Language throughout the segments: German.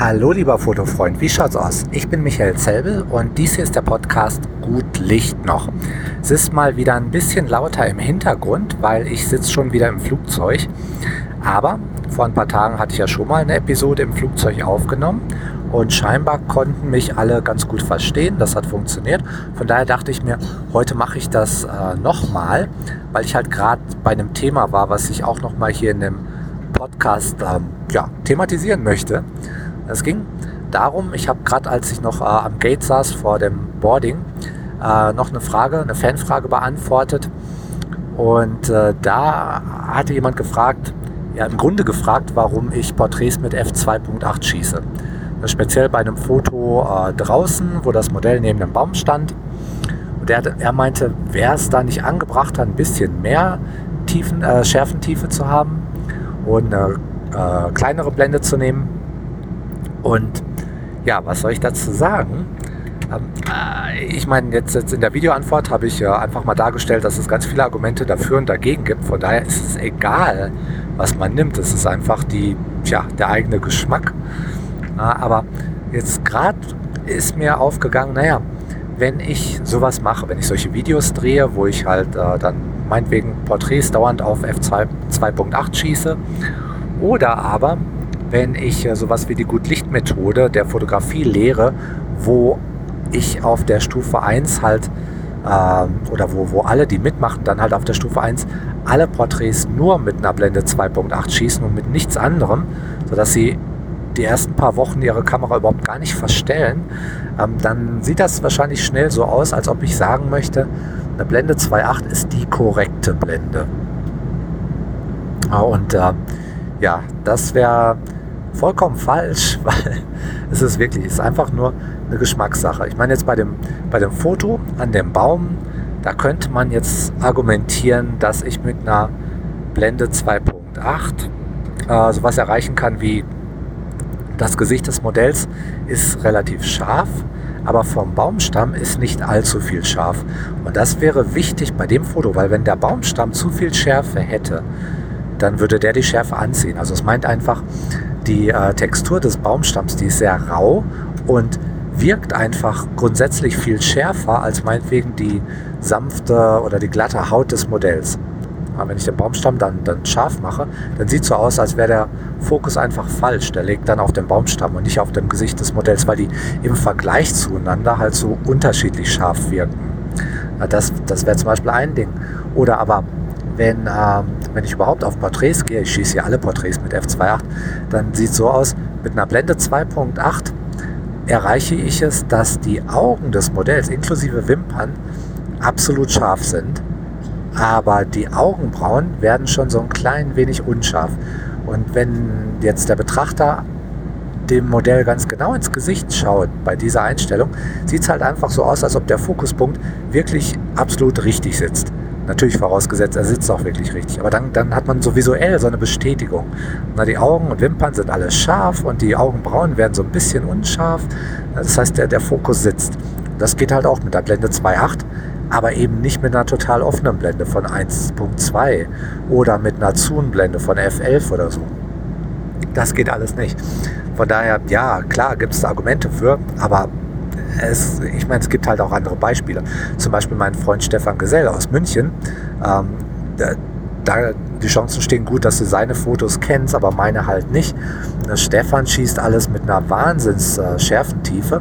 Hallo lieber Fotofreund, wie schaut's aus? Ich bin Michael Zelbel und dies hier ist der Podcast Gut Licht noch. Es ist mal wieder ein bisschen lauter im Hintergrund, weil ich sitze schon wieder im Flugzeug. Aber vor ein paar Tagen hatte ich ja schon mal eine Episode im Flugzeug aufgenommen und scheinbar konnten mich alle ganz gut verstehen. Das hat funktioniert. Von daher dachte ich mir, heute mache ich das äh, nochmal, weil ich halt gerade bei einem Thema war, was ich auch nochmal hier in dem Podcast ähm, ja, thematisieren möchte. Es ging darum, ich habe gerade, als ich noch äh, am Gate saß vor dem Boarding, äh, noch eine Frage, eine Fanfrage beantwortet. Und äh, da hatte jemand gefragt, ja im Grunde gefragt, warum ich Porträts mit f2.8 schieße. Speziell bei einem Foto äh, draußen, wo das Modell neben dem Baum stand. Und er, er meinte, wäre es da nicht angebracht, ein bisschen mehr Tiefen, äh, Schärfentiefe zu haben und eine äh, kleinere Blende zu nehmen und ja, was soll ich dazu sagen? Ähm, äh, ich meine, jetzt, jetzt, in der Videoantwort habe ich äh, einfach mal dargestellt, dass es ganz viele Argumente dafür und dagegen gibt. Von daher ist es egal, was man nimmt. Es ist einfach die, tja, der eigene Geschmack. Äh, aber jetzt gerade ist mir aufgegangen, naja, wenn ich sowas mache, wenn ich solche Videos drehe, wo ich halt äh, dann meinetwegen Porträts dauernd auf f2.8 schieße, oder aber wenn ich äh, sowas wie die Gut-Licht-Methode der Fotografie lehre, wo ich auf der Stufe 1 halt äh, oder wo, wo alle, die mitmachen, dann halt auf der Stufe 1 alle Porträts nur mit einer Blende 2.8 schießen und mit nichts anderem, sodass sie die ersten paar Wochen ihre Kamera überhaupt gar nicht verstellen, ähm, dann sieht das wahrscheinlich schnell so aus, als ob ich sagen möchte, eine Blende 2.8 ist die korrekte Blende. Und äh, ja, das wäre vollkommen falsch, weil es ist wirklich, es ist einfach nur eine Geschmackssache. Ich meine jetzt bei dem, bei dem Foto an dem Baum, da könnte man jetzt argumentieren, dass ich mit einer Blende 2.8 äh, sowas erreichen kann wie das Gesicht des Modells ist relativ scharf, aber vom Baumstamm ist nicht allzu viel scharf. Und das wäre wichtig bei dem Foto, weil wenn der Baumstamm zu viel Schärfe hätte, dann würde der die Schärfe anziehen. Also es meint einfach, die äh, Textur des Baumstamms, die ist sehr rau und wirkt einfach grundsätzlich viel schärfer als meinetwegen die sanfte oder die glatte Haut des Modells. Aber wenn ich den Baumstamm dann, dann scharf mache, dann sieht es so aus, als wäre der Fokus einfach falsch. Der liegt dann auf dem Baumstamm und nicht auf dem Gesicht des Modells, weil die im Vergleich zueinander halt so unterschiedlich scharf wirken. Das, das wäre zum Beispiel ein Ding. Oder aber wenn, ähm, wenn ich überhaupt auf Porträts gehe, ich schieße hier alle Porträts mit f2.8, dann sieht es so aus, mit einer Blende 2.8 erreiche ich es, dass die Augen des Modells inklusive Wimpern absolut scharf sind, aber die Augenbrauen werden schon so ein klein wenig unscharf. Und wenn jetzt der Betrachter dem Modell ganz genau ins Gesicht schaut bei dieser Einstellung, sieht es halt einfach so aus, als ob der Fokuspunkt wirklich absolut richtig sitzt. Natürlich vorausgesetzt, er sitzt auch wirklich richtig. Aber dann, dann hat man so visuell so eine Bestätigung. Na, die Augen und Wimpern sind alles scharf und die Augenbrauen werden so ein bisschen unscharf. Das heißt, der, der Fokus sitzt. Das geht halt auch mit der Blende 2.8, aber eben nicht mit einer total offenen Blende von 1.2 oder mit einer Zoom-Blende von F11 oder so. Das geht alles nicht. Von daher, ja, klar gibt es Argumente für, aber es, ich meine, es gibt halt auch andere Beispiele. Zum Beispiel mein Freund Stefan Gesell aus München. Ähm, da, da, die Chancen stehen gut, dass du seine Fotos kennst, aber meine halt nicht. Stefan schießt alles mit einer wahnsinns äh, Schärfentiefe.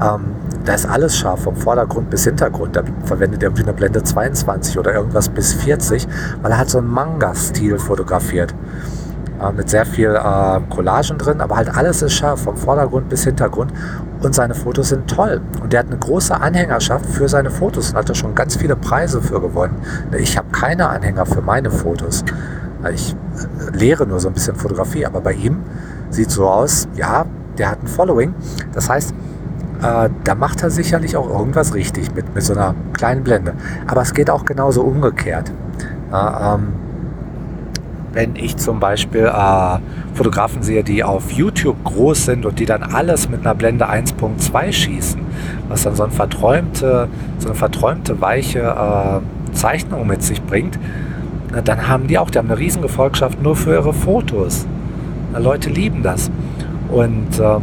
Ähm, da ist alles scharf, vom Vordergrund bis Hintergrund. Da verwendet er eine Blende 22 oder irgendwas bis 40, weil er hat so einen Manga-Stil fotografiert. Äh, mit sehr viel äh, Collagen drin, aber halt alles ist scharf, vom Vordergrund bis Hintergrund. Und seine Fotos sind toll. Und der hat eine große Anhängerschaft für seine Fotos und hat da schon ganz viele Preise für gewonnen. Ich habe keine Anhänger für meine Fotos. Ich äh, lehre nur so ein bisschen Fotografie, aber bei ihm sieht so aus, ja, der hat ein Following. Das heißt, äh, da macht er sicherlich auch irgendwas richtig mit, mit so einer kleinen Blende. Aber es geht auch genauso umgekehrt. Äh, ähm, wenn ich zum Beispiel äh, Fotografen sehe, die auf YouTube groß sind und die dann alles mit einer Blende 1.2 schießen, was dann so, ein verträumte, so eine verträumte, weiche äh, Zeichnung mit sich bringt, na, dann haben die auch, die haben eine riesen Gefolgschaft nur für ihre Fotos. Na, Leute lieben das. Und ähm,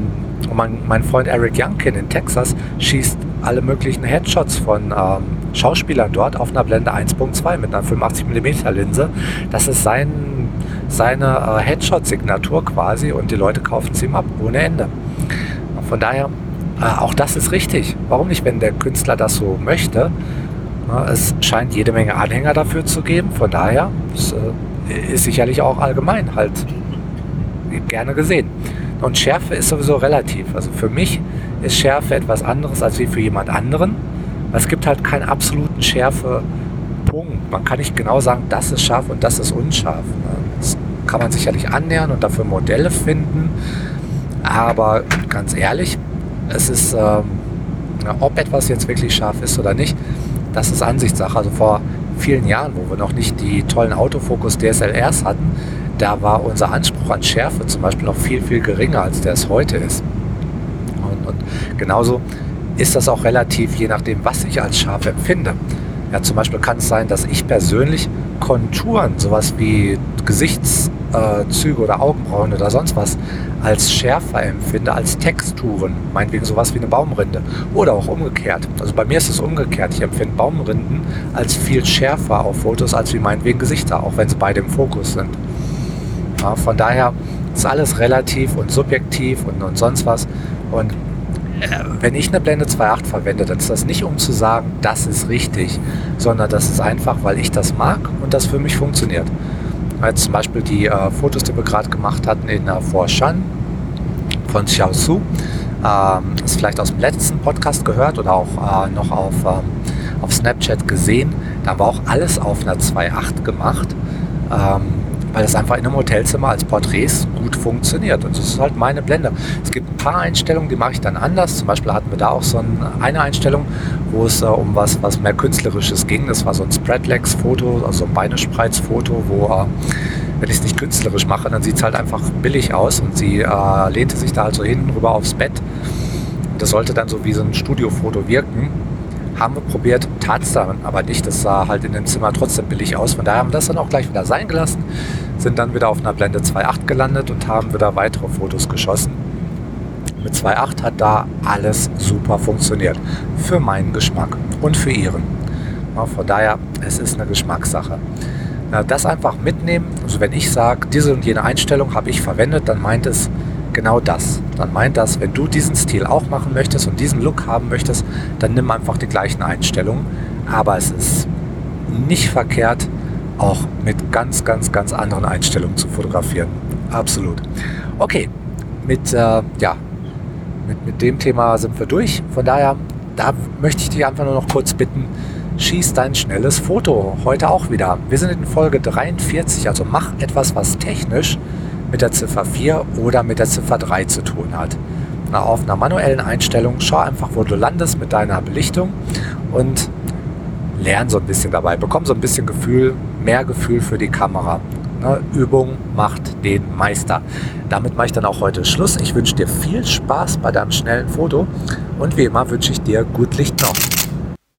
mein, mein, Freund Eric Youngkin in Texas schießt alle möglichen Headshots von ähm, Schauspielern dort auf einer Blende 1.2 mit einer 85mm Linse. Das ist sein, seine äh, Headshot-Signatur quasi und die Leute kaufen es ihm ab ohne Ende. Von daher, äh, auch das ist richtig. Warum nicht, wenn der Künstler das so möchte? Es scheint jede Menge Anhänger dafür zu geben. Von daher es, äh, ist sicherlich auch allgemein halt gerne gesehen. Und Schärfe ist sowieso relativ. Also für mich ist Schärfe etwas anderes als wie für jemand anderen. Es gibt halt keinen absoluten Schärfe-Punkt. Man kann nicht genau sagen, das ist scharf und das ist unscharf. Kann man sicherlich annähern und dafür Modelle finden. Aber ganz ehrlich, es ist, ähm, ob etwas jetzt wirklich scharf ist oder nicht, das ist Ansichtssache. Also vor vielen Jahren, wo wir noch nicht die tollen Autofokus DSLRs hatten, da war unser Anspruch an Schärfe zum Beispiel noch viel, viel geringer, als der es heute ist. Und, und genauso ist das auch relativ, je nachdem, was ich als scharf empfinde. Ja, zum Beispiel kann es sein, dass ich persönlich Konturen, sowas wie Gesichtszüge oder Augenbrauen oder sonst was, als schärfer empfinde als Texturen. Meinetwegen sowas wie eine Baumrinde. Oder auch umgekehrt. Also bei mir ist es umgekehrt. Ich empfinde Baumrinden als viel schärfer auf Fotos als wie meinetwegen Gesichter, auch wenn sie beide im Fokus sind. Ja, von daher ist alles relativ und subjektiv und, und sonst was. Und äh, wenn ich eine Blende 2.8 verwende, dann ist das nicht um zu sagen, das ist richtig, sondern das ist einfach, weil ich das mag und das für mich funktioniert. Jetzt zum Beispiel die äh, Fotos, die wir gerade gemacht hatten in äh, Forshan von Xiaosu. Ähm, ist vielleicht aus dem letzten Podcast gehört oder auch äh, noch auf, ähm, auf Snapchat gesehen. Da wir auch alles auf einer 2.8 gemacht. Ähm, weil es einfach in einem Hotelzimmer als Porträts gut funktioniert. Und das ist halt meine Blende. Es gibt ein paar Einstellungen, die mache ich dann anders. Zum Beispiel hatten wir da auch so eine Einstellung, wo es äh, um was, was mehr Künstlerisches ging. Das war so ein Spreadlegs-Foto, also ein Beinespreizfoto, wo äh, wenn ich es nicht künstlerisch mache, dann sieht es halt einfach billig aus. Und sie äh, lehnte sich da halt so hinten rüber aufs Bett. Das sollte dann so wie so ein Studiofoto wirken haben wir probiert, tat es dann aber nicht. Das sah halt in dem Zimmer trotzdem billig aus. Von daher haben wir das dann auch gleich wieder sein gelassen, sind dann wieder auf einer Blende 2.8 gelandet und haben wieder weitere Fotos geschossen. Mit 2.8 hat da alles super funktioniert. Für meinen Geschmack und für ihren. Von daher, es ist eine Geschmackssache. Das einfach mitnehmen. Also wenn ich sage, diese und jene Einstellung habe ich verwendet, dann meint es, genau das. Dann meint das, wenn du diesen Stil auch machen möchtest und diesen Look haben möchtest, dann nimm einfach die gleichen Einstellungen. Aber es ist nicht verkehrt, auch mit ganz, ganz, ganz anderen Einstellungen zu fotografieren. Absolut. Okay, mit, äh, ja, mit, mit dem Thema sind wir durch. Von daher, da möchte ich dich einfach nur noch kurz bitten, schieß dein schnelles Foto. Heute auch wieder. Wir sind in Folge 43, also mach etwas, was technisch mit der Ziffer 4 oder mit der Ziffer 3 zu tun hat. Auf einer manuellen Einstellung schau einfach, wo du landest mit deiner Belichtung und lern so ein bisschen dabei. Bekomm so ein bisschen Gefühl, mehr Gefühl für die Kamera. Na, Übung macht den Meister. Damit mache ich dann auch heute Schluss. Ich wünsche dir viel Spaß bei deinem schnellen Foto und wie immer wünsche ich dir gut Licht noch.